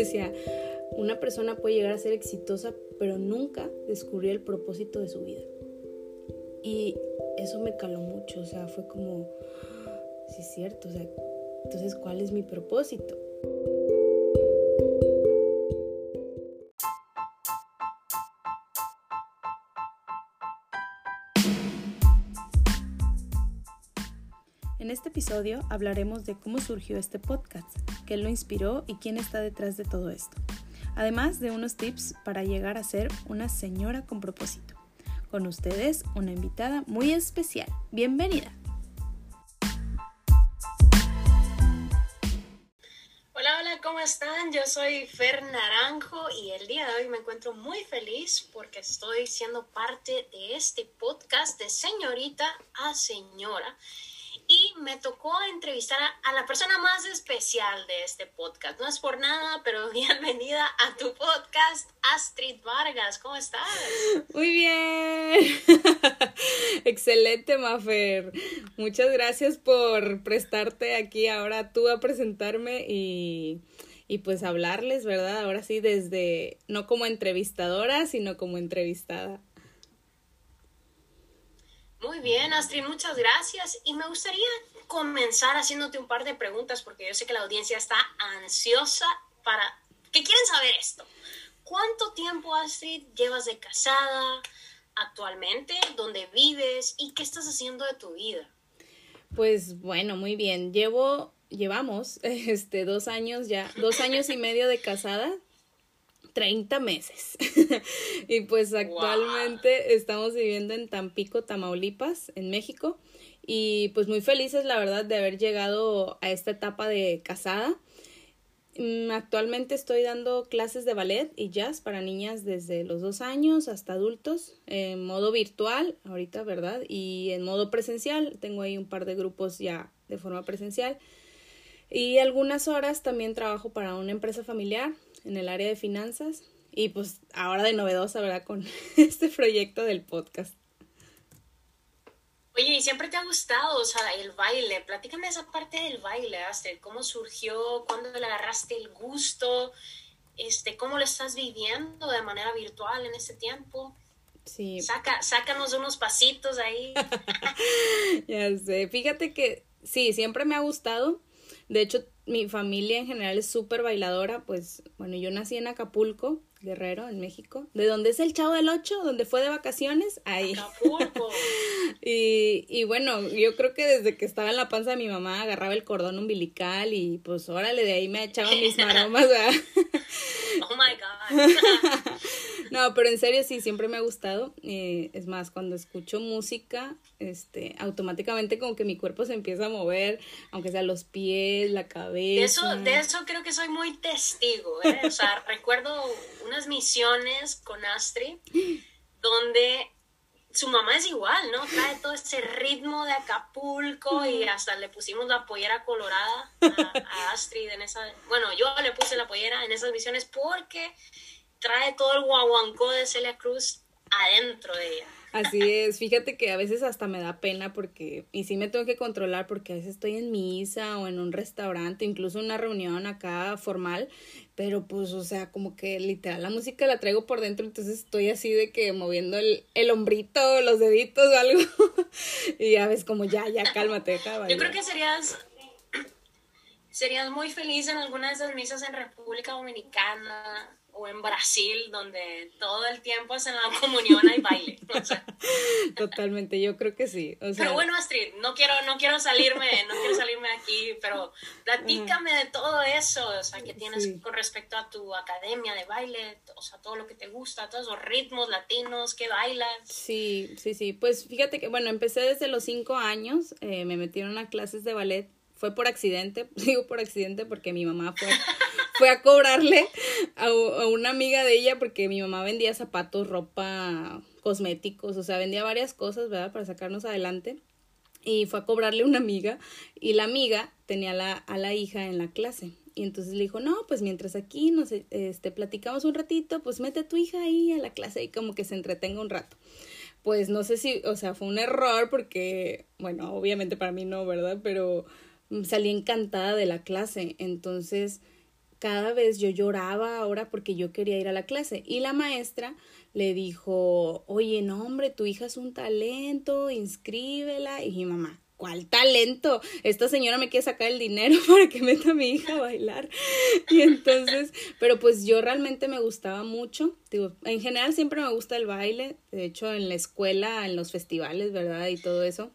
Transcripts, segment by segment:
decía, una persona puede llegar a ser exitosa, pero nunca descubrió el propósito de su vida. Y eso me caló mucho, o sea, fue como, sí es cierto, o sea, entonces, ¿cuál es mi propósito? Este episodio hablaremos de cómo surgió este podcast, qué lo inspiró y quién está detrás de todo esto. Además de unos tips para llegar a ser una señora con propósito. Con ustedes, una invitada muy especial. Bienvenida. Hola, hola, ¿cómo están? Yo soy Fer Naranjo y el día de hoy me encuentro muy feliz porque estoy siendo parte de este podcast de señorita a señora y me tocó entrevistar a, la persona más especial de este podcast. No es por nada, pero bienvenida a tu podcast, Astrid Vargas. ¿Cómo estás? Muy bien. Excelente, Mafer. Muchas gracias por prestarte aquí ahora tú a presentarme y, y pues hablarles, ¿verdad? Ahora sí, desde, no como entrevistadora, sino como entrevistada. Muy bien, Astrid, muchas gracias. Y me gustaría comenzar haciéndote un par de preguntas porque yo sé que la audiencia está ansiosa para que quieren saber esto. ¿Cuánto tiempo, Astrid, llevas de casada actualmente? ¿Dónde vives? ¿Y qué estás haciendo de tu vida? Pues bueno, muy bien. Llevo, llevamos, este, dos años ya, dos años y medio de casada. 30 meses. y pues actualmente estamos viviendo en Tampico, Tamaulipas, en México. Y pues muy felices, la verdad, de haber llegado a esta etapa de casada. Mm, actualmente estoy dando clases de ballet y jazz para niñas desde los dos años hasta adultos, en modo virtual, ahorita, ¿verdad? Y en modo presencial. Tengo ahí un par de grupos ya de forma presencial. Y algunas horas también trabajo para una empresa familiar en el área de finanzas y pues ahora de novedosa, ¿verdad? Con este proyecto del podcast. Oye, ¿y siempre te ha gustado, o sea, el baile? Platícame esa parte del baile, Aster. ¿Cómo surgió? ¿Cuándo le agarraste el gusto? Este, ¿Cómo lo estás viviendo de manera virtual en este tiempo? Sí. Saca, sácanos unos pasitos ahí. ya sé. Fíjate que sí, siempre me ha gustado. De hecho, mi familia en general es súper bailadora, pues bueno, yo nací en Acapulco, Guerrero, en México, de donde es el Chavo del Ocho, donde fue de vacaciones, ahí. Acapulco. y, y bueno, yo creo que desde que estaba en la panza de mi mamá agarraba el cordón umbilical y pues órale, de ahí me echaba mis maromas. oh my God. No, pero en serio sí, siempre me ha gustado. Eh, es más, cuando escucho música, este, automáticamente como que mi cuerpo se empieza a mover, aunque sea los pies, la cabeza. De eso, de eso creo que soy muy testigo. ¿eh? O sea, recuerdo unas misiones con Astrid donde su mamá es igual, ¿no? Trae todo ese ritmo de Acapulco y hasta le pusimos la pollera colorada a, a Astrid en esa... Bueno, yo le puse la pollera en esas misiones porque trae todo el guaguancó de Celia Cruz adentro de ella. Así es, fíjate que a veces hasta me da pena porque, y sí me tengo que controlar porque a veces estoy en misa o en un restaurante, incluso una reunión acá formal, pero pues, o sea, como que literal la música la traigo por dentro, entonces estoy así de que moviendo el, el hombrito, los deditos o algo, y ya ves como ya, ya, cálmate, Yo creo que serías, serías muy feliz en alguna de esas misas en República Dominicana o en Brasil, donde todo el tiempo es en la comunión hay baile. Totalmente, yo creo que sí. pero bueno, Astrid, no quiero, no quiero salirme, no quiero salirme aquí, pero platícame de todo eso, o sea, que tienes con respecto a tu academia de baile, o sea, todo lo que te gusta, todos los ritmos latinos que bailas. Sí, sí, sí. Pues fíjate que, bueno, empecé desde los cinco años, eh, me metieron a clases de ballet fue por accidente, digo por accidente porque mi mamá fue, fue a cobrarle a, una amiga de ella porque mi mamá vendía zapatos, ropa, cosméticos, o sea, vendía varias cosas, ¿verdad? Para sacarnos adelante. Y fue a cobrarle una amiga y la amiga tenía la, a la hija en la clase. Y entonces le dijo, no, pues mientras aquí nos este, platicamos un ratito, pues mete a tu hija ahí a la clase y como que se entretenga un rato. Pues no sé si, o sea, fue un error porque, bueno, obviamente para mí no, ¿verdad? Pero salí encantada de la clase. Entonces, cada vez yo lloraba ahora porque yo quería ir a la clase y la maestra le dijo, oye, no hombre, tu hija es un talento, inscríbela. Y mi mamá, ¿cuál talento? Esta señora me quiere sacar el dinero para que meta a mi hija a bailar. Y entonces, pero pues yo realmente me gustaba mucho. Digo, en general siempre me gusta el baile. De hecho, en la escuela, en los festivales, ¿verdad? Y todo eso.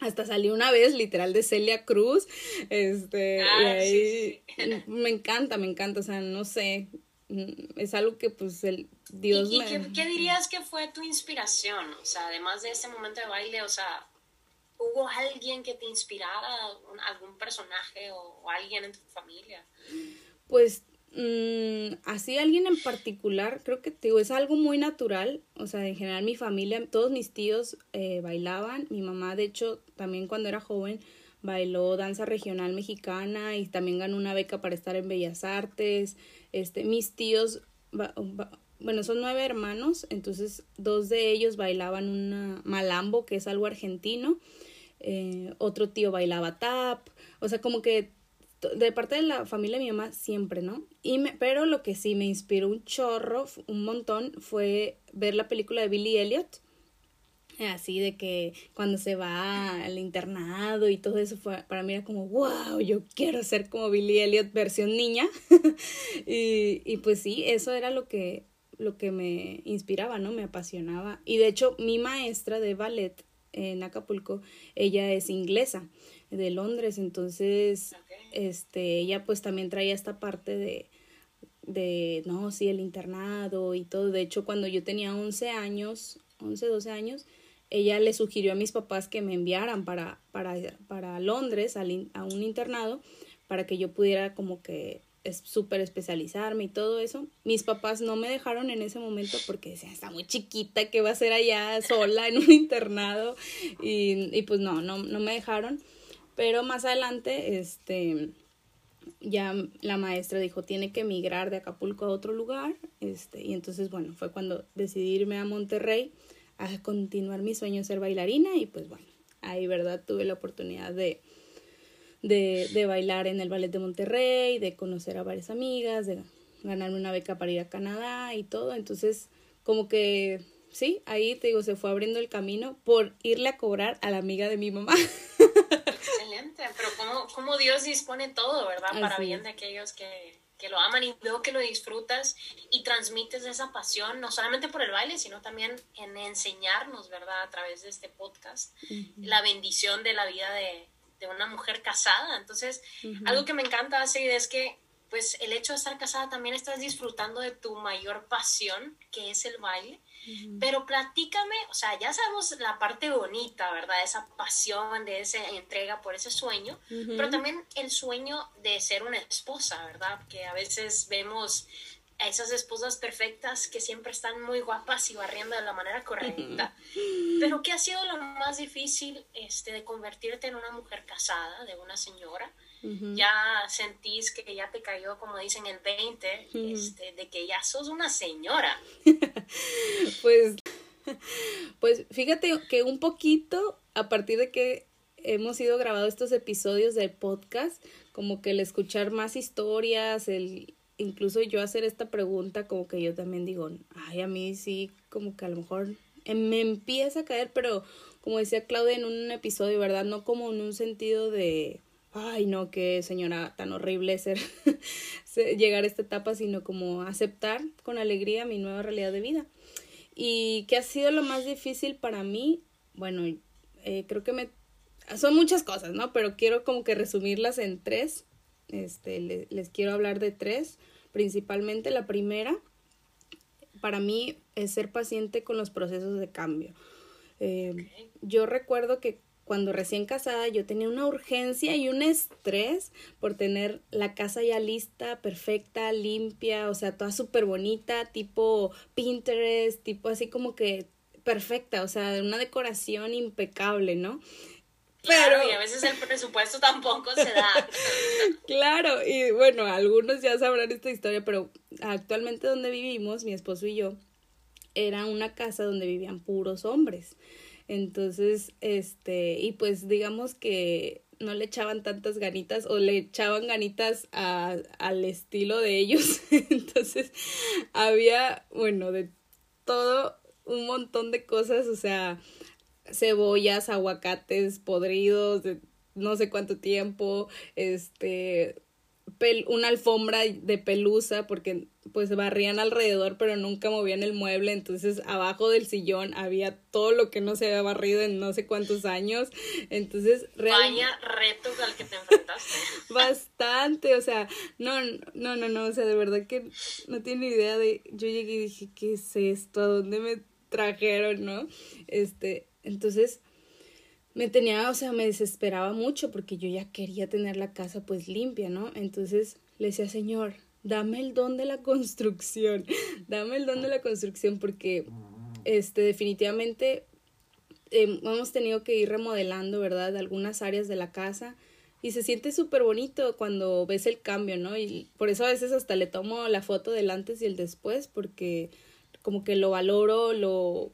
Hasta salí una vez, literal, de Celia Cruz. Este, y Ah, ahí me encanta, me encanta. O sea, no sé. Es algo que pues el Dios ¿Y, y me. qué, qué dirías que fue tu inspiración? O sea, además de ese momento de baile, o sea, ¿hubo alguien que te inspirara, algún personaje o, o alguien en tu familia? Pues mm, así alguien en particular, creo que digo, es algo muy natural. O sea, en general mi familia, todos mis tíos eh, bailaban. Mi mamá, de hecho, también cuando era joven, bailó danza regional mexicana y también ganó una beca para estar en Bellas Artes. Este, mis tíos, bueno, son nueve hermanos, entonces dos de ellos bailaban una malambo, que es algo argentino. Eh, otro tío bailaba tap, o sea, como que de parte de la familia de mi mamá siempre, ¿no? Y me, pero lo que sí me inspiró un chorro, un montón, fue ver la película de Billy Elliot. Así de que cuando se va al internado y todo eso fue para mí era como wow, yo quiero ser como Billy Elliot versión niña. y, y pues sí, eso era lo que lo que me inspiraba, ¿no? Me apasionaba. Y de hecho, mi maestra de ballet en Acapulco, ella es inglesa de Londres, entonces. Este ella pues también traía esta parte de de no, sí, el internado y todo. De hecho, cuando yo tenía 11 años, 11, 12 años, ella le sugirió a mis papás que me enviaran para, para, para Londres al a un internado para que yo pudiera como que es súper especializarme y todo eso. Mis papás no me dejaron en ese momento porque decían, está muy chiquita, que va a ser allá sola en un internado? Y, y pues no, no, no me dejaron. Pero más adelante, este, ya la maestra dijo, tiene que emigrar de Acapulco a otro lugar. Este, y entonces, bueno, fue cuando decidí irme a Monterrey a continuar mi sueño de ser bailarina y pues bueno, ahí, ¿verdad? Tuve la oportunidad de, de, de bailar en el ballet de Monterrey, de conocer a varias amigas, de ganarme una beca para ir a Canadá y todo. Entonces, como que, sí, ahí te digo, se fue abriendo el camino por irle a cobrar a la amiga de mi mamá. Pero cómo, cómo Dios dispone todo, ¿verdad? Para Así bien de aquellos que, que lo aman y veo que lo disfrutas y transmites esa pasión, no solamente por el baile, sino también en enseñarnos, ¿verdad? A través de este podcast, la bendición de la vida de, de una mujer casada. Entonces, algo que me encanta, Astrid, es que pues el hecho de estar casada también estás disfrutando de tu mayor pasión, que es el baile. Pero platícame, o sea, ya sabemos la parte bonita, ¿verdad? Esa pasión, de esa entrega por ese sueño, pero también el sueño de ser una esposa, ¿verdad? Que a veces vemos a esas esposas perfectas que siempre están muy guapas y barriendo de la manera correcta. Pero ¿qué ha sido lo más difícil este, de convertirte en una mujer casada, de una señora? Ya sentís que ya te cayó, como dicen, el 20, este, de que ya sos una señora. Pues, pues fíjate que un poquito a partir de que hemos ido grabando estos episodios del podcast, como que el escuchar más historias, el incluso yo hacer esta pregunta, como que yo también digo, ay, a mí sí, como que a lo mejor eh, me empieza a caer, pero como decía Claudia en un episodio, ¿verdad? No como en un sentido de, ay, no, qué señora tan horrible ser, llegar a esta etapa, sino como aceptar con alegría mi nueva realidad de vida. ¿Y qué ha sido lo más difícil para mí? Bueno, eh, creo que me... Son muchas cosas, ¿no? Pero quiero como que resumirlas en tres. Este, le- les quiero hablar de tres. Principalmente la primera, para mí, es ser paciente con los procesos de cambio. Eh, yo recuerdo que cuando recién casada yo tenía una urgencia y un estrés por tener la casa ya lista, perfecta, limpia, o sea, toda súper bonita, tipo Pinterest, tipo así como que perfecta, o sea, una decoración impecable, ¿no? Claro, Pero- y a veces el presupuesto tampoco se da. Claro, y bueno, algunos ya sabrán esta historia, pero actualmente donde vivimos, mi esposo y yo, era una casa donde vivían puros hombres. Entonces, este, y pues digamos que no le echaban tantas ganitas o le echaban ganitas a, al estilo de ellos. Entonces había, bueno, de todo un montón de cosas, o sea, cebollas, aguacates podridos de no sé cuánto tiempo, este, una alfombra de pelusa porque pues barrían alrededor pero nunca movían el mueble. Entonces abajo del sillón había todo lo que no se había barrido en no sé cuántos años. Entonces realmente vaya reto al que te enfrentaste. Bastante o sea no no no no o sea de verdad que no tiene idea de yo llegué y dije qué es esto a dónde me trajeron no este entonces me tenía, o sea, me desesperaba mucho porque yo ya quería tener la casa pues limpia, ¿no? Entonces le decía, Señor, dame el don de la construcción, dame el don de la construcción porque, este, definitivamente em, hemos tenido que ir remodelando, ¿verdad? Algunas áreas de la casa y se siente súper bonito cuando ves el cambio, ¿no? Y por eso a veces hasta le tomo la foto del antes y el después porque como que lo valoro, lo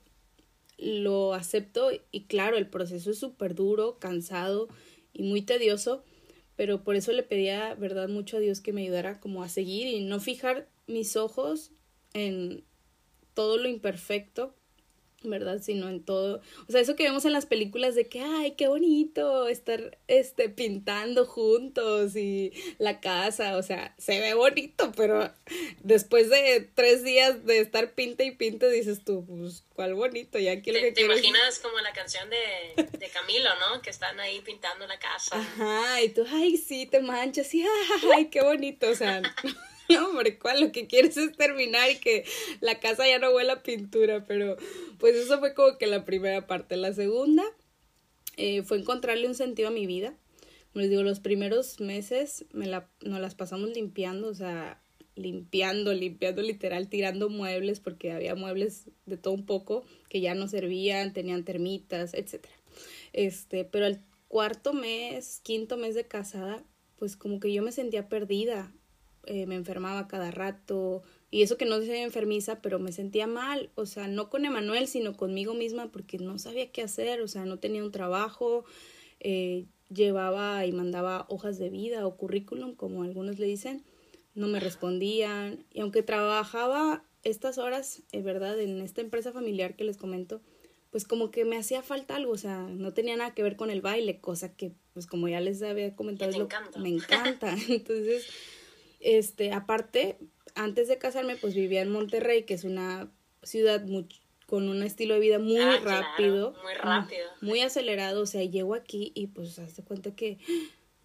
lo acepto y claro, el proceso es súper duro, cansado y muy tedioso, pero por eso le pedía, verdad, mucho a Dios que me ayudara como a seguir y no fijar mis ojos en todo lo imperfecto, ¿verdad? Sino en todo, o sea, eso que vemos en las películas de que, ay, qué bonito estar, este, pintando juntos y la casa, o sea, se ve bonito, pero después de tres días de estar pinta y pinta, dices tú, pues, cuál bonito, ya que Te imaginas como la canción de, de Camilo, ¿no? Que están ahí pintando la casa. Ajá, y tú, ay, sí, te manchas, y ay, qué bonito, o sea... No, hombre, ¿cuál? Lo que quieres es terminar y que la casa ya no huela a pintura, pero pues eso fue como que la primera parte. La segunda eh, fue encontrarle un sentido a mi vida. Como les digo, los primeros meses me la, nos las pasamos limpiando, o sea, limpiando, limpiando literal, tirando muebles, porque había muebles de todo un poco que ya no servían, tenían termitas, etc. Este, pero el cuarto mes, quinto mes de casada, pues como que yo me sentía perdida, eh, me enfermaba cada rato y eso que no se enfermiza, pero me sentía mal, o sea, no con Emanuel, sino conmigo misma porque no sabía qué hacer, o sea, no tenía un trabajo, eh, llevaba y mandaba hojas de vida o currículum, como algunos le dicen, no me respondían y aunque trabajaba estas horas, es verdad, en esta empresa familiar que les comento, pues como que me hacía falta algo, o sea, no tenía nada que ver con el baile, cosa que, pues como ya les había comentado, es lo, me encanta. Entonces, este, aparte, antes de casarme, pues vivía en Monterrey, que es una ciudad con un estilo de vida muy ah, rápido. muy rápido. Muy, acelerado. O sea, llego aquí y pues hazte cuenta que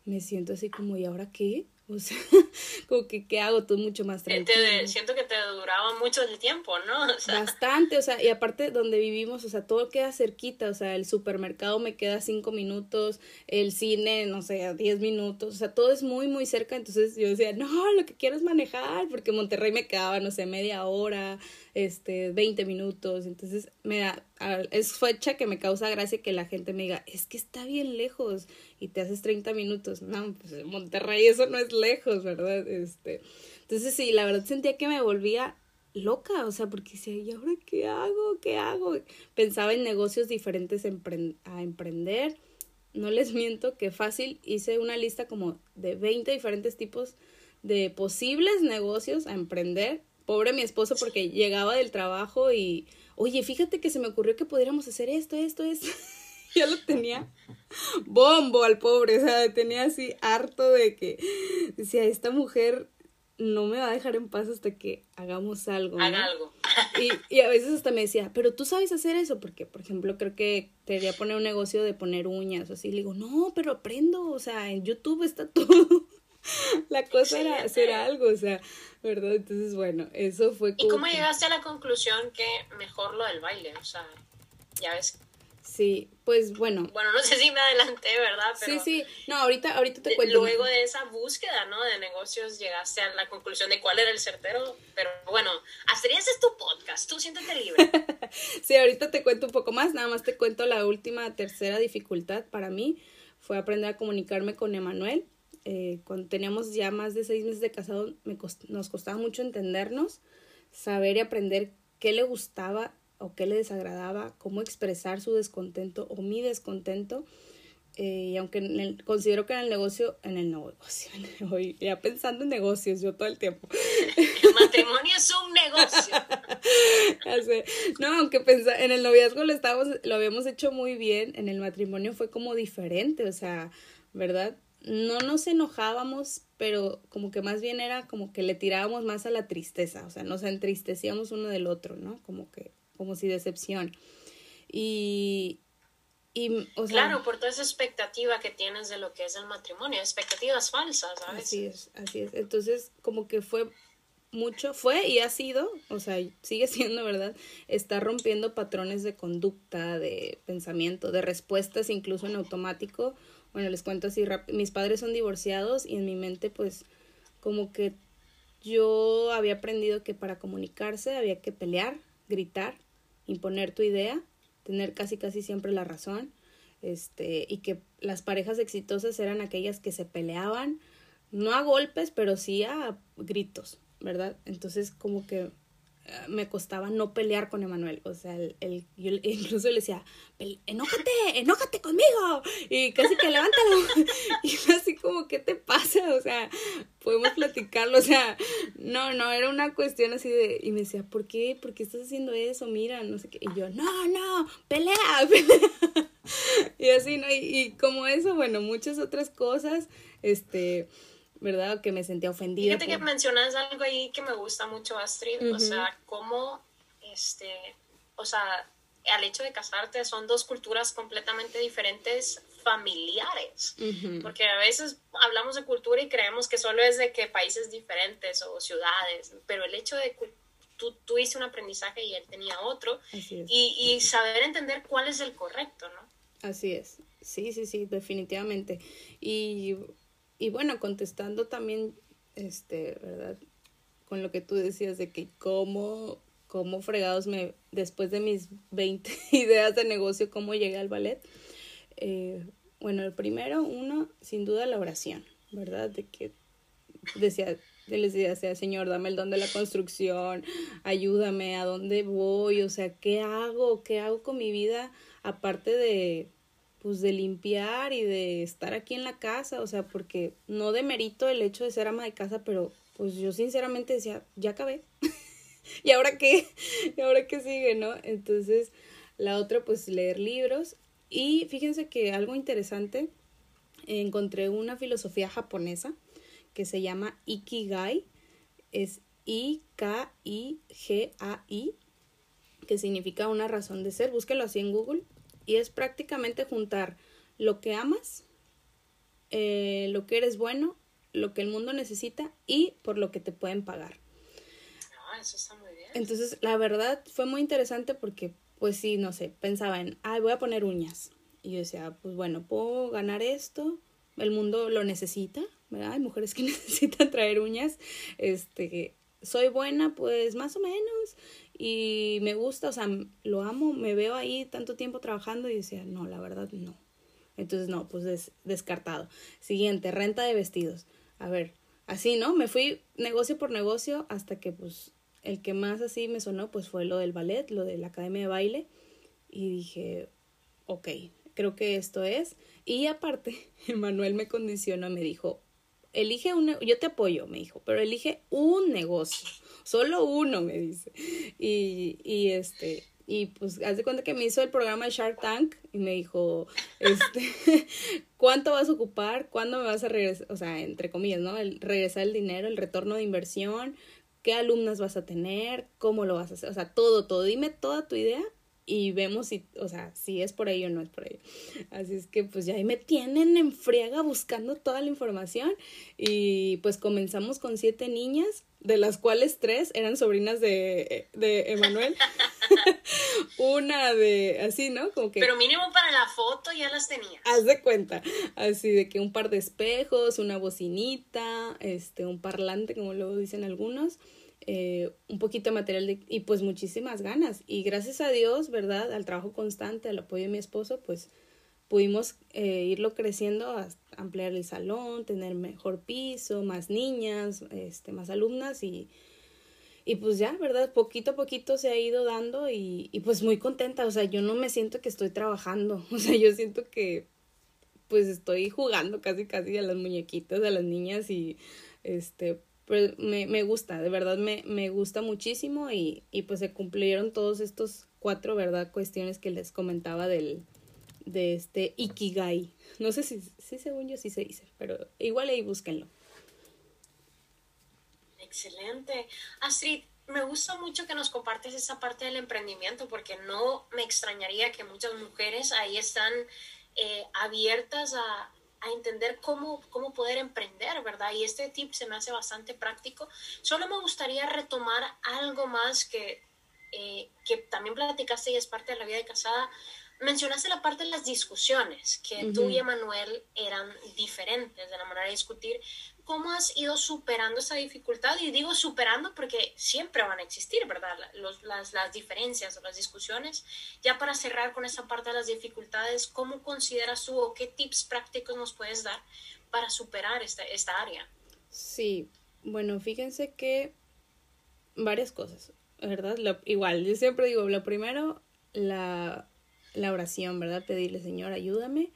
me siento así como, ¿y ahora qué? O sea, como que, ¿qué hago? Tú mucho más tranquilo. siento que te duraba mucho el tiempo, ¿no? Bastante, o sea, y aparte donde vivimos, o sea, todo queda cerquita, o sea, el supermercado me queda cinco minutos, el cine, no sé, diez minutos, o sea, todo es muy, muy cerca, entonces yo decía, no, lo que quiero es manejar, porque Monterrey me quedaba, no sé, media hora, este, 20 minutos, entonces me da, es fecha que me causa gracia que la gente me diga, es que está bien lejos y te haces 30 minutos, no, pues Monterrey eso no es lejos, ¿verdad? Este, entonces sí, la verdad sentía que me volvía loca, o sea, porque decía, ¿y ahora qué hago? ¿Qué hago? Pensaba en negocios diferentes a emprender. No les miento que fácil hice una lista como de 20 diferentes tipos de posibles negocios a emprender pobre mi esposo porque llegaba del trabajo y, oye, fíjate que se me ocurrió que pudiéramos hacer esto, esto, esto. Yo lo tenía bombo al pobre, o sea, tenía así harto de que decía, esta mujer no me va a dejar en paz hasta que hagamos algo. Haga algo. Y, y, a veces hasta me decía, pero tú sabes hacer eso, porque, por ejemplo, creo que quería poner un negocio de poner uñas o así. Le digo, no, pero aprendo, o sea, en YouTube está todo. la cosa era hacer algo, o sea, ¿verdad? Entonces, bueno, eso fue como... ¿Y cómo llegaste a la conclusión que mejor lo del baile? O sea, ya ves. Sí, pues bueno. Bueno, no sé si me adelanté, ¿verdad? Pero sí, sí, no, ahorita, ahorita te cuento. Luego de esa búsqueda, ¿no? De negocios llegaste a la conclusión de cuál era el certero, pero bueno, Astrid, es tu podcast, tú siéntate libre. sí, ahorita te cuento un poco más, nada más te cuento la última, tercera dificultad para mí, fue aprender a comunicarme con Emanuel eh, cuando teníamos ya más de seis meses de casado, me nos costaba mucho entendernos, saber y aprender qué le gustaba o qué le desagradaba, cómo expresar su descontento o mi descontento. Eh, y aunque considero que en el negocio, en el negocio, hoy ya pensando en negocios, yo todo el tiempo. El matrimonio es un negocio. No, aunque pensa, en el noviazgo lo, estábamos, lo habíamos hecho muy bien, en el matrimonio fue como diferente, o sea, ¿verdad? No nos enojábamos, pero como que más bien era como que le tirábamos más a la tristeza, o sea, nos entristecíamos uno del otro, ¿no? Como que, como si decepción. Y, y, o sea, claro, por toda esa expectativa que tienes de lo que es el matrimonio, expectativas falsas, ¿sabes? Así es, así es. Entonces, como que fue mucho, fue y ha sido, o sea, sigue siendo, ¿verdad? Está rompiendo patrones de conducta, de pensamiento, de respuestas, incluso en automático. Bueno, les cuento así rápido. Mis padres son divorciados y en mi mente, pues, como que yo había aprendido que para comunicarse había que pelear, gritar, imponer tu idea tener casi casi siempre la razón, este, y que las parejas exitosas eran aquellas que se peleaban, no a golpes, pero sí a gritos, ¿verdad? Entonces como que me costaba no pelear con Emanuel. O sea, el, yo incluso le decía, enójate, enójate conmigo. Y casi que levántalo. Y así como, ¿qué te pasa? O sea, podemos platicarlo. O sea, no, no, era una cuestión así de... Y me decía, ¿por qué? ¿Por qué estás haciendo eso? Mira, no sé qué. Y yo, no, no, pelea, pelea. Y así, ¿no? Y, y como eso, bueno, muchas otras cosas, este ¿verdad? Que me sentía ofendida. Fíjate que mencionas algo ahí que me gusta mucho, Astrid, o sea, cómo, este, o sea, al hecho de casarte son dos culturas completamente diferentes familiares, porque a veces hablamos de cultura y creemos que solo es de que países diferentes o ciudades, pero el hecho de que tú tuviste un aprendizaje y él tenía otro, y, y saber entender cuál es el correcto, ¿no? Así es, sí, sí, sí, definitivamente. Y y bueno, contestando también, este, ¿verdad? Con lo que tú decías de que cómo, cómo fregados me, después de mis 20 ideas de negocio, cómo llegué al ballet. Eh, bueno, el primero, uno, sin duda la oración, ¿verdad? De que decía, les decía, Señor, dame el don de la construcción, ayúdame, ¿a dónde voy? O sea, ¿qué hago? ¿Qué hago con mi vida? Aparte de, pues de limpiar y de estar aquí en la casa, o sea, porque no demerito el hecho de ser ama de casa, pero pues yo sinceramente decía, ya acabé. ¿Y ahora qué? ¿Y ahora qué sigue, no? Entonces, la otra pues leer libros y fíjense que algo interesante, encontré una filosofía japonesa que se llama Ikigai, es I-K-I-G-A-I, que significa una razón de ser, búsquelo así en Google y es prácticamente juntar lo que amas, eh, lo que eres bueno, lo que el mundo necesita y por lo que te pueden pagar. Ah, eso está muy bien. Entonces, la verdad fue muy interesante porque, pues sí, no sé, pensaba en, ay, voy a poner uñas. Y yo decía, pues bueno, puedo ganar esto, el mundo lo necesita, ¿verdad? Hay mujeres que necesitan traer uñas, este, soy buena, pues más o menos, y me gusta, o sea, lo amo, me veo ahí tanto tiempo trabajando y decía, no, la verdad no. Entonces, no, pues descartado. Siguiente, renta de vestidos. A ver, así, ¿no? Me fui negocio por negocio hasta que, pues, el que más así me sonó, pues fue lo del ballet, lo de la academia de baile. Y dije, ok, creo que esto es. Y aparte, Manuel me condicionó, me dijo, elige un, yo te apoyo, me dijo, pero elige un negocio, solo uno, me dice. Y, y este, y pues hace cuenta que me hizo el programa de Shark Tank y me dijo, este, ¿cuánto vas a ocupar? ¿Cuándo me vas a regresar? O sea, entre comillas, ¿no? El regresar el dinero, el retorno de inversión, qué alumnas vas a tener, cómo lo vas a hacer, o sea, todo, todo, dime toda tu idea y vemos si, o sea, si es por ahí o no es por ahí. Así es que pues ya ahí me tienen en friega buscando toda la información y pues comenzamos con siete niñas, de las cuales tres eran sobrinas de, de Emanuel. Una de, así, ¿no? Como que... Pero mínimo para la foto ya las tenía. Haz de cuenta, así de que un par de espejos, una bocinita, este, un parlante, como luego dicen algunos eh, un poquito de material de, y pues muchísimas ganas. Y gracias a Dios, ¿verdad? Al trabajo constante, al apoyo de mi esposo, pues pudimos eh, irlo creciendo, ampliar el salón, tener mejor piso, más niñas, este, más alumnas y, y pues ya, ¿verdad? Poquito a poquito se ha ido dando y, y pues muy contenta, o sea, yo no me siento que estoy trabajando, o sea, yo siento que pues estoy jugando casi casi a las muñequitas, a las niñas y este, pues me, me gusta, de verdad me, me gusta muchísimo y, y pues se cumplieron todos estos cuatro, ¿verdad? Cuestiones que les comentaba del, de este Ikigai. No sé si, si según yo sí se dice, pero igual ahí búsquenlo. Excelente. Astrid, me gusta mucho que nos compartes esa parte del emprendimiento porque no me extrañaría que muchas mujeres ahí están eh, abiertas a, entender cómo, cómo poder emprender, ¿verdad? Y este tip se me hace bastante práctico. Solo me gustaría retomar algo más que, eh, que también platicaste y es parte de la vida de casada. Mencionaste la parte de las discusiones, que tú y Emanuel eran diferentes de la manera de discutir, cómo has ido superando esa dificultad. Y digo superando porque siempre van a existir, ¿verdad? las, las diferencias o las discusiones. Ya para cerrar con esa parte de las dificultades, ¿cómo consideras tú o qué tips prácticos nos puedes dar para superar esta, esta área? Sí, bueno, fíjense que varias cosas, ¿verdad? igual, yo siempre digo, lo primero, la, la oración, ¿verdad? Pedirle, Señor, ayúdame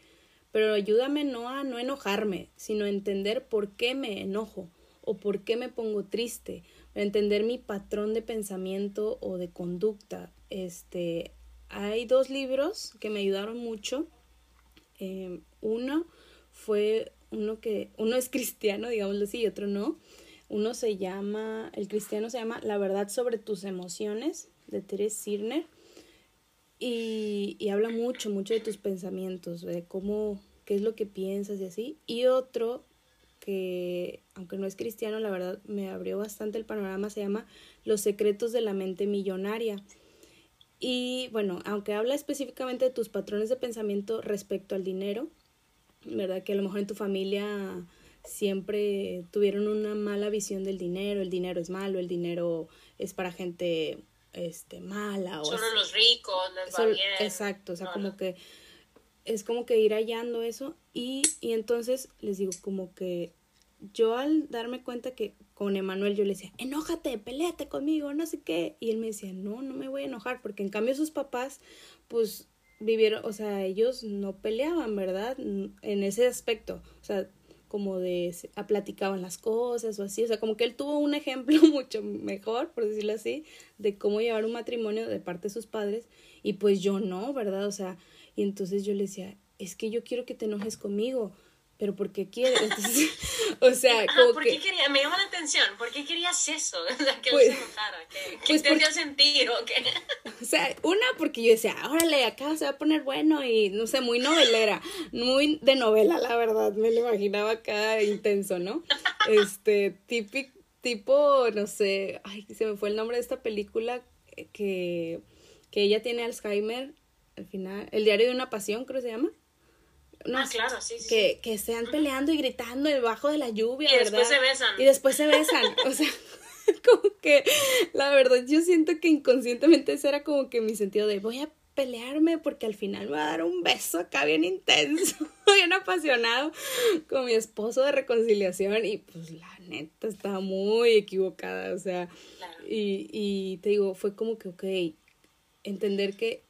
pero ayúdame no a no enojarme, sino a entender por qué me enojo o por qué me pongo triste, entender mi patrón de pensamiento o de conducta. Este, hay dos libros que me ayudaron mucho. Em, uno fue uno que, uno es cristiano, digámoslo así, y otro no. Uno se llama, el cristiano se llama La verdad sobre tus emociones, de Teres Sirner y, y habla mucho, mucho de tus pensamientos, de cómo, qué es lo que piensas y así. Y otro que, aunque no es cristiano, la verdad me abrió bastante el panorama, se llama Los secretos de la mente millonaria. Y bueno, aunque habla específicamente de tus patrones de pensamiento respecto al dinero, ¿verdad? Que a lo mejor en tu familia siempre tuvieron una mala visión del dinero, el dinero es malo, el dinero es para gente este, mala. O Solo los ricos, les va bien. Exacto, o sea, como que es como que ir hallando eso y, y entonces les digo como que yo al darme cuenta que con Emanuel yo le decía, enójate, peleate conmigo, no sé qué, y él me decía, no, no me voy a enojar, porque en cambio sus papás, pues vivieron, o sea, ellos no peleaban, ¿verdad? En ese aspecto, o sea, como de platicaban las cosas o así, o sea, como que él tuvo un ejemplo mucho mejor, por decirlo así, de cómo llevar un matrimonio de parte de sus padres y pues yo no, ¿verdad? O sea, y entonces yo le decía, es que yo quiero que te enojes conmigo, pero ¿por qué quieres? Entonces, o sea, como ¿por qué quería? Me llama la atención, ¿por qué querías eso? O sea, que pues, se enojara, ¿qué, pues te sentir o qué? O sea, una porque yo decía, órale, acá se va a poner bueno y, no sé, muy novelera, muy de novela, la verdad, me lo imaginaba acá intenso, ¿no? Este, típico, tipo, no sé, ay, se me fue el nombre de esta película que, que ella tiene Alzheimer, al final, El diario de una pasión, creo que se llama ah, claro, sí, sí. Que, que estén peleando y gritando debajo de la lluvia. Y después se besan. Y después se besan. o sea, como que la verdad yo siento que inconscientemente ese era como que mi sentido de voy a pelearme porque al final me va a dar un beso acá bien intenso, bien apasionado con mi esposo de reconciliación y pues la neta estaba muy equivocada, o sea, y, y te digo, fue como que, ok, entender que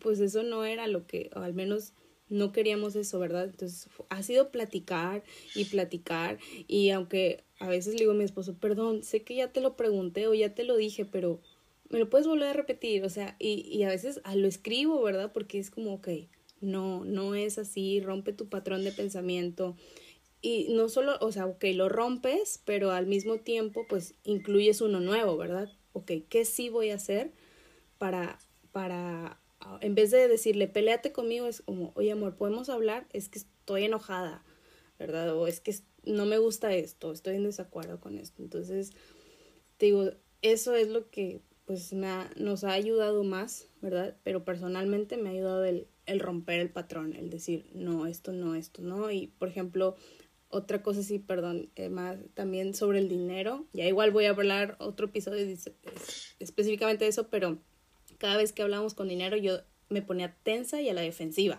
pues eso no era lo que, o al menos no queríamos eso, ¿verdad? Entonces ha sido platicar y platicar y aunque a veces le digo a mi esposo, perdón, sé que ya te lo pregunté o ya te lo dije, pero me lo puedes volver a repetir, o sea, y, y a veces lo escribo, ¿verdad? Porque es como, ok, no, no es así, rompe tu patrón de pensamiento. Y no solo, o sea, ok, lo rompes, pero al mismo tiempo, pues incluyes uno nuevo, ¿verdad? Ok, ¿qué sí voy a hacer para, para en vez de decirle, peleate conmigo, es como, oye amor, ¿podemos hablar? Es que estoy enojada, ¿verdad? O es que no me gusta esto, estoy en desacuerdo con esto. Entonces, te digo, eso es lo que pues me nos ha ayudado más, ¿verdad? Pero personalmente me ha ayudado el, el romper el patrón, el decir, no, esto no, esto no. Y, por ejemplo, otra cosa sí, perdón, más también sobre el dinero. Ya igual voy a hablar otro episodio específicamente de eso, pero cada vez que hablábamos con dinero yo me ponía tensa y a la defensiva.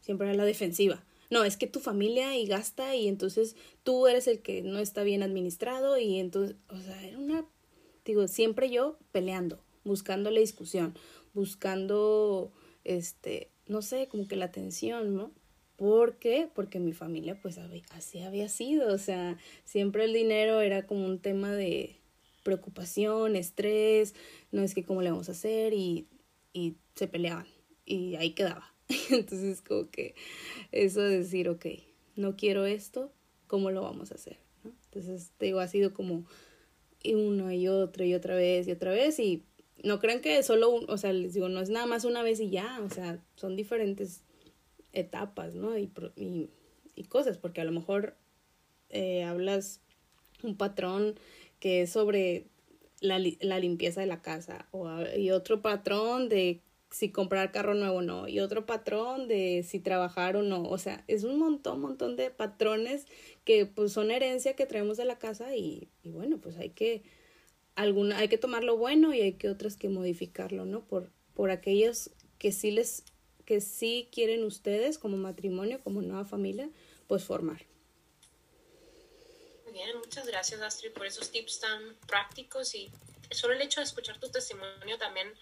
Siempre a la defensiva. No, es que tu familia y gasta y entonces tú eres el que no está bien administrado y entonces, o sea, era una, digo, siempre yo peleando, buscando la discusión, buscando, este, no sé, como que la atención, ¿no? ¿Por qué? Porque mi familia pues así había sido, o sea, siempre el dinero era como un tema de preocupación, estrés, no es que cómo le vamos a hacer y, y se peleaban y ahí quedaba. Entonces como que eso de decir, ok, no quiero esto, ¿cómo lo vamos a hacer? Entonces, te digo, ha sido como uno y otro y otra vez y otra vez y no crean que solo, un, o sea, les digo, no es nada más una vez y ya, o sea, son diferentes etapas, ¿no? Y, y, y cosas, porque a lo mejor eh, hablas un patrón que es sobre la, la limpieza de la casa o, y otro patrón de si comprar carro nuevo o no, y otro patrón de si trabajar o no. O sea, es un montón, montón de patrones que pues son herencia que traemos de la casa y, y bueno, pues hay que alguna, hay que tomar lo bueno y hay que otras que modificarlo, ¿no? Por, por aquellos que sí les, que sí quieren ustedes como matrimonio, como nueva familia, pues formar. Bien, muchas gracias Astrid por esos tips tan prácticos y solo el hecho de escuchar tu testimonio también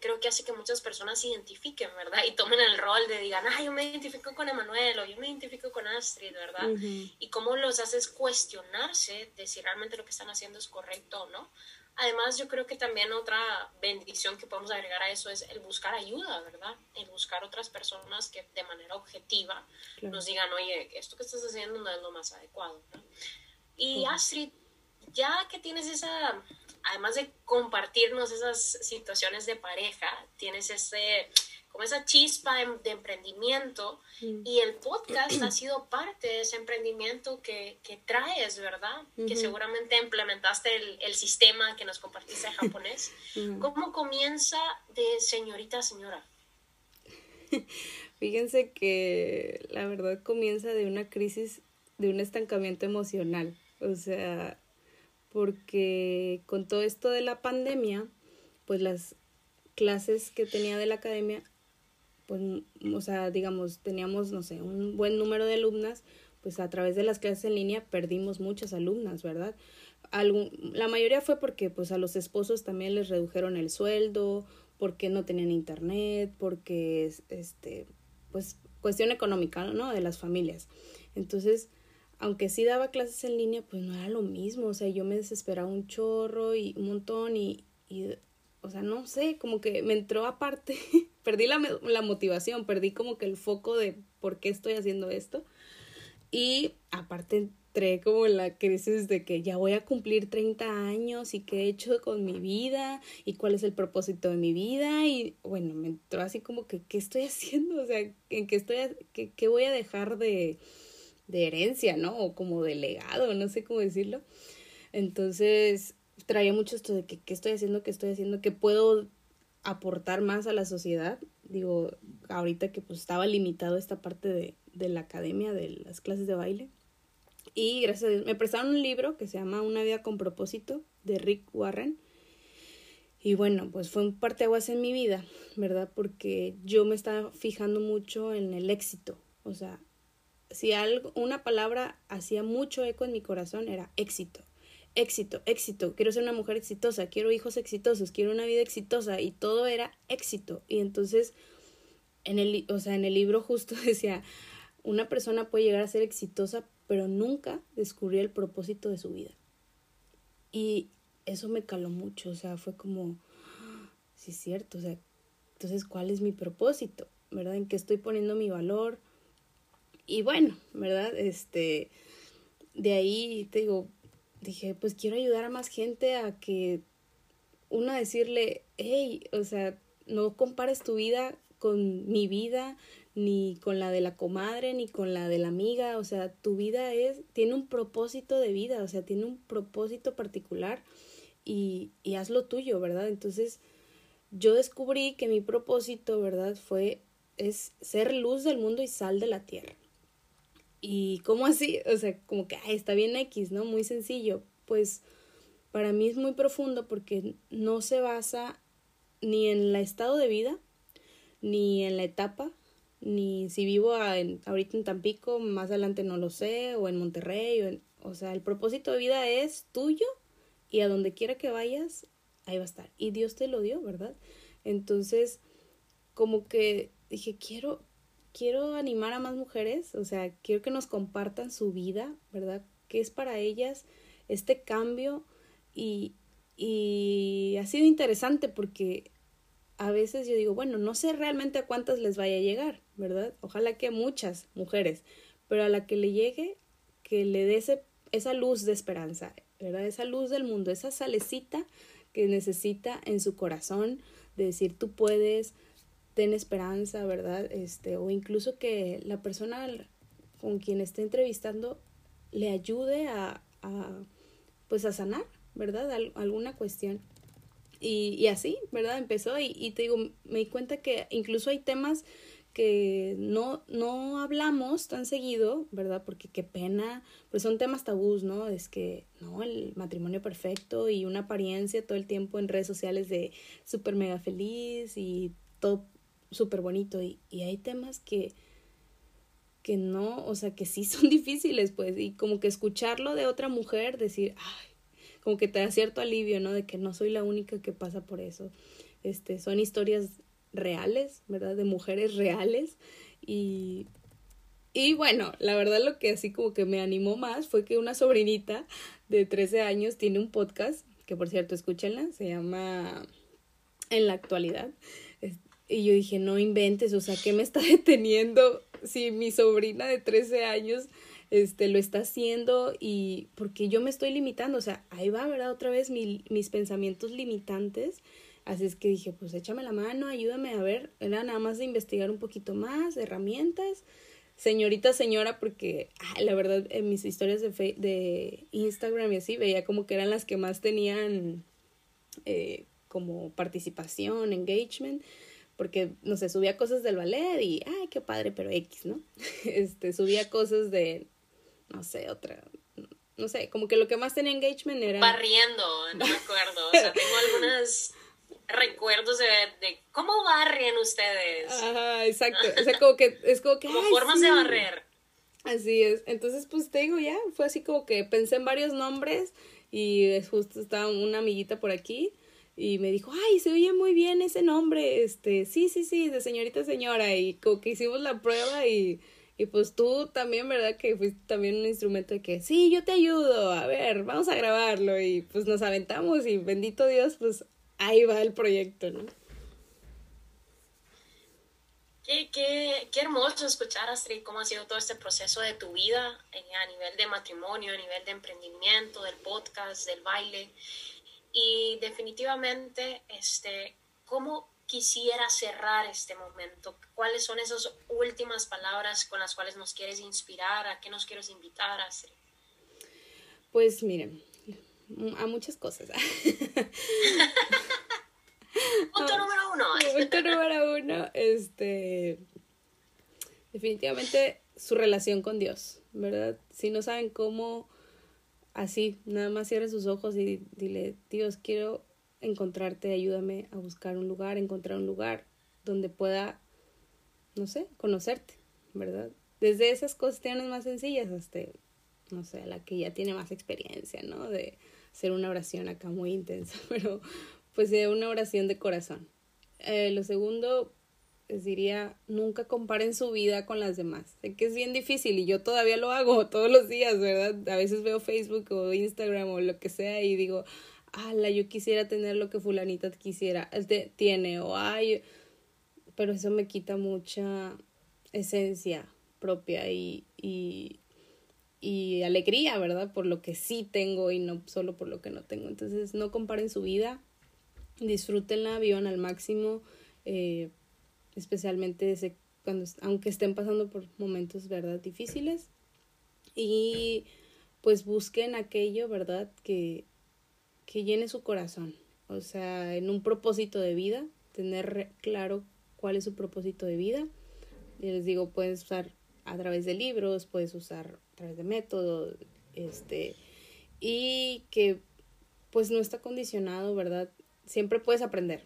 creo que hace que muchas personas se identifiquen, ¿verdad? Y tomen el rol de digan, ah, yo me identifico con Emanuel o yo me identifico con Astrid, ¿verdad? Y cómo los haces cuestionarse de si realmente lo que están haciendo es correcto o no. Además, yo creo que también otra bendición que podemos agregar a eso es el buscar ayuda, ¿verdad? El buscar otras personas que de manera objetiva nos digan, oye, esto que estás haciendo no es lo más adecuado, ¿no? Y Astrid, ya que tienes esa además de compartirnos esas situaciones de pareja, tienes ese, como esa chispa de, emprendimiento mm. y el podcast ha sido parte de ese emprendimiento que, que traes, ¿verdad? Que seguramente implementaste el, el, sistema que nos compartiste en japonés. ¿Cómo comienza de señorita a señora? Fíjense que la verdad comienza de una crisis, de un estancamiento emocional. O sea, porque con todo esto de la pandemia, pues las clases que tenía de la academia, pues, o sea, digamos, teníamos, no sé, un buen número de alumnas, pues a través de las clases en línea perdimos muchas alumnas, ¿verdad? Algún, la mayoría fue porque pues a los esposos también les redujeron el sueldo, porque no tenían internet, porque este pues cuestión económica, ¿no? de las familias. Entonces, aunque sí daba clases en línea, pues no era lo mismo, o sea, yo me desesperaba un chorro y un montón y, y o sea, no sé, como que me entró aparte, perdí la, la motivación, perdí como que el foco de por qué estoy haciendo esto y aparte entré como en la crisis de que ya voy a cumplir 30 años y qué he hecho con mi vida y cuál es el propósito de mi vida y bueno, me entró así como que qué estoy haciendo, o sea, en qué estoy, qué, qué voy a dejar de de herencia, ¿no? O como de legado, no sé cómo decirlo. Entonces, traía mucho esto de que qué estoy haciendo, qué estoy haciendo, que puedo aportar más a la sociedad. Digo, ahorita que pues estaba limitado esta parte de, de la academia, de las clases de baile. Y gracias a Dios, me prestaron un libro que se llama Una vida con propósito, de Rick Warren. Y bueno, pues fue un parteaguas en mi vida, ¿verdad? Porque yo me estaba fijando mucho en el éxito. O sea, si algo, una palabra hacía mucho eco en mi corazón era éxito. Éxito, éxito, quiero ser una mujer exitosa, quiero hijos exitosos, quiero una vida exitosa y todo era éxito. Y entonces en el, o sea, en el libro justo decía, una persona puede llegar a ser exitosa, pero nunca descubrió el propósito de su vida. Y eso me caló mucho, o sea, fue como, sí es cierto, o sea, entonces, ¿cuál es mi propósito? ¿Verdad? ¿En qué estoy poniendo mi valor? Y bueno, ¿verdad? Este, de ahí te digo, dije, pues quiero ayudar a más gente a que una decirle, hey, o sea, no compares tu vida con mi vida, ni con la de la comadre, ni con la de la amiga, o sea, tu vida es, tiene un propósito de vida, o sea, tiene un propósito particular y, y haz lo tuyo, ¿verdad? Entonces, yo descubrí que mi propósito, ¿verdad? Fue, es ser luz del mundo y sal de la tierra. ¿Y cómo así? O sea, como que está bien X, ¿no? Muy sencillo. Pues para mí es muy profundo porque no se basa ni en el estado de vida, ni en la etapa, ni si vivo en, ahorita en Tampico, más adelante no lo sé, o en Monterrey, o, en, o sea, el propósito de vida es tuyo y a donde quiera que vayas, ahí va a estar. Y Dios te lo dio, ¿verdad? Entonces, como que dije, quiero, quiero animar a más mujeres, o sea, quiero que nos compartan su vida, ¿verdad? ¿Qué es para ellas este cambio? Y, y ha sido interesante porque a veces yo digo, bueno, no sé realmente a cuántas les vaya a llegar, ¿verdad? Ojalá que muchas mujeres, pero a la que le llegue, que le dé esa luz de esperanza, ¿verdad? Esa luz del mundo, esa salecita que necesita en su corazón de decir, tú puedes, ten esperanza, ¿verdad? Este, o incluso que la persona con quien esté entrevistando le ayude a, a pues a sanar, ¿verdad? alguna cuestión. Y, y, así, ¿verdad? Empezó y, y te digo, me di cuenta que incluso hay temas que no, no hablamos tan seguido, ¿verdad? Porque qué pena, pues son temas tabús, ¿no? Es que, no, el matrimonio perfecto y una apariencia todo el tiempo en redes sociales de súper mega feliz y todo súper bonito. Y, y hay temas que, que no, o sea, que sí son difíciles, pues, y como que escucharlo de otra mujer, decir, ay, como que te da cierto alivio, ¿no? De que no soy la única que pasa por eso. Este, son historias reales, ¿verdad? De mujeres reales. Y, y bueno, la verdad lo que así como que me animó más fue que una sobrinita de 13 años tiene un podcast, que por cierto, escúchenla, se llama En la actualidad. Y yo dije, no inventes, o sea, ¿qué me está deteniendo si mi sobrina de 13 años este, lo está haciendo y porque yo me estoy limitando, o sea, ahí va, ¿verdad? Otra vez mis pensamientos limitantes. Así es que dije, pues échame la mano, ayúdame a ver, era nada más de investigar un poquito más, herramientas, señorita, señora, porque la verdad en mis historias de, de Instagram y así veía como que eran las que más tenían eh, como participación, engagement, porque, no sé, subía cosas del ballet y, ay, qué padre, pero X, ¿no? Este, subía cosas de, no sé, otra, no sé, como que lo que más tenía engagement era... Barriendo, no me acuerdo, o sea, tengo algunos recuerdos de, de cómo barren ustedes. Ajá, exacto, o sea, como que, es como que... Como formas de barrer. Así es, entonces pues te digo ya, fue así como que pensé en varios nombres y justo estaba una amiguita por aquí y me dijo, ay, se oye muy bien ese nombre, este, sí, sí, sí, de señorita señora, y como que hicimos la prueba y, y pues tú también, ¿verdad? Que fuiste también un instrumento de que, sí, yo te ayudo, a ver, vamos a grabarlo, y pues nos aventamos y bendito Dios, pues ahí va el proyecto, ¿no? Qué, qué, qué hermoso escuchar, Astrid, cómo ha sido todo este proceso de tu vida eh, a nivel de matrimonio, a nivel de emprendimiento, del podcast, del baile. Y definitivamente, este, ¿cómo quisiera cerrar este momento? ¿Cuáles son esas últimas palabras con las cuales nos quieres inspirar? ¿A qué nos quieres invitar, Astrid? Pues miren, a muchas cosas. Punto número uno. Punto número uno, este, definitivamente su relación con Dios, ¿verdad? Si no saben cómo así, nada más cierre sus ojos y dile, Dios, quiero encontrarte, ayúdame a buscar un lugar, encontrar un lugar donde pueda, no sé, conocerte, ¿verdad? Desde esas cuestiones más sencillas hasta, no sé, la que ya tiene más experiencia, ¿no? De hacer una oración acá muy intensa, pero pues de una oración de corazón. Eh, lo segundo, les diría, nunca comparen su vida con las demás. Sé que es bien difícil y yo todavía lo hago todos los días, ¿verdad? A veces veo Facebook o Instagram o lo que sea y digo, ala, yo quisiera tener lo que fulanita quisiera, tiene o hay, pero eso me quita mucha esencia propia y, y, y alegría, ¿verdad? Por lo que sí tengo y no solo por lo que no tengo. Entonces, no comparen su vida, disfrútenla, vivan al máximo. Eh, especialmente cuando, aunque estén pasando por momentos, ¿verdad? Difíciles. Y pues busquen aquello, ¿verdad? Que, que llene su corazón. O sea, en un propósito de vida, tener claro cuál es su propósito de vida. Y les digo, puedes usar a través de libros, puedes usar a través de métodos, este, y que pues no está condicionado, ¿verdad? Siempre puedes aprender,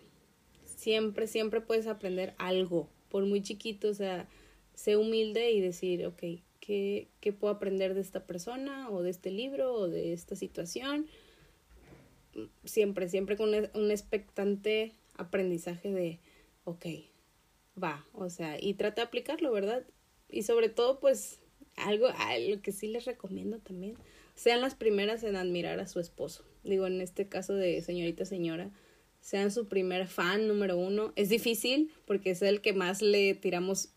siempre, siempre puedes aprender algo, por muy chiquito, o sea, sé humilde y decir, ok, ¿qué, qué puedo aprender de esta persona o de este libro o de esta situación? Siempre, siempre con un expectante aprendizaje de, ok, va, o sea, y trata de aplicarlo, ¿verdad? Y sobre todo, pues, algo, algo que sí les recomiendo también, sean las primeras en admirar a su esposo. Digo, en este caso de señorita señora, sean su primer fan número uno. Es difícil porque es el que más le tiramos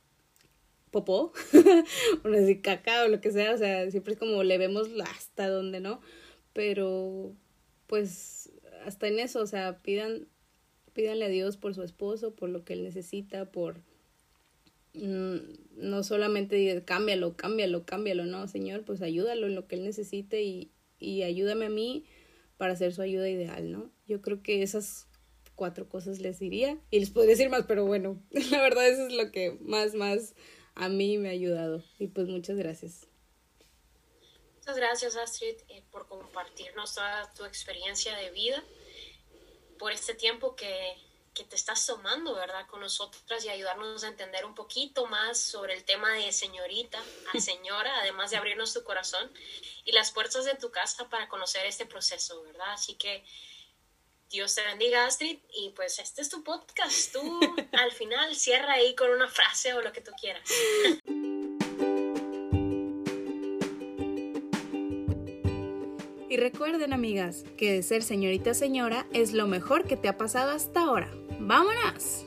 popó, o así caca o lo que sea, o sea, siempre es como le vemos hasta donde no, pero pues hasta en eso, o sea, pidan, pídanle a Dios por su esposo, por lo que él necesita, por mm, no solamente cámbialo, cámbialo, cámbialo, no, Señor, pues ayúdalo en lo que él necesite y, y ayúdame a mí para hacer su ayuda ideal, ¿no? Yo creo que esas cuatro cosas les diría y les podría decir más, pero bueno, la verdad eso es lo que más, más a mí me ha ayudado y pues muchas gracias. Muchas gracias Astrid eh, por compartirnos toda tu experiencia de vida, por este tiempo que, que te estás tomando, ¿verdad? Con nosotras y ayudarnos a entender un poquito más sobre el tema de señorita a señora, además de abrirnos tu corazón y las puertas de tu casa para conocer este proceso, ¿verdad? Así que Dios te bendiga, Astrid. Y pues este es tu podcast. Tú al final cierra ahí con una frase o lo que tú quieras. Y recuerden, amigas, que ser señorita señora es lo mejor que te ha pasado hasta ahora. ¡Vámonos!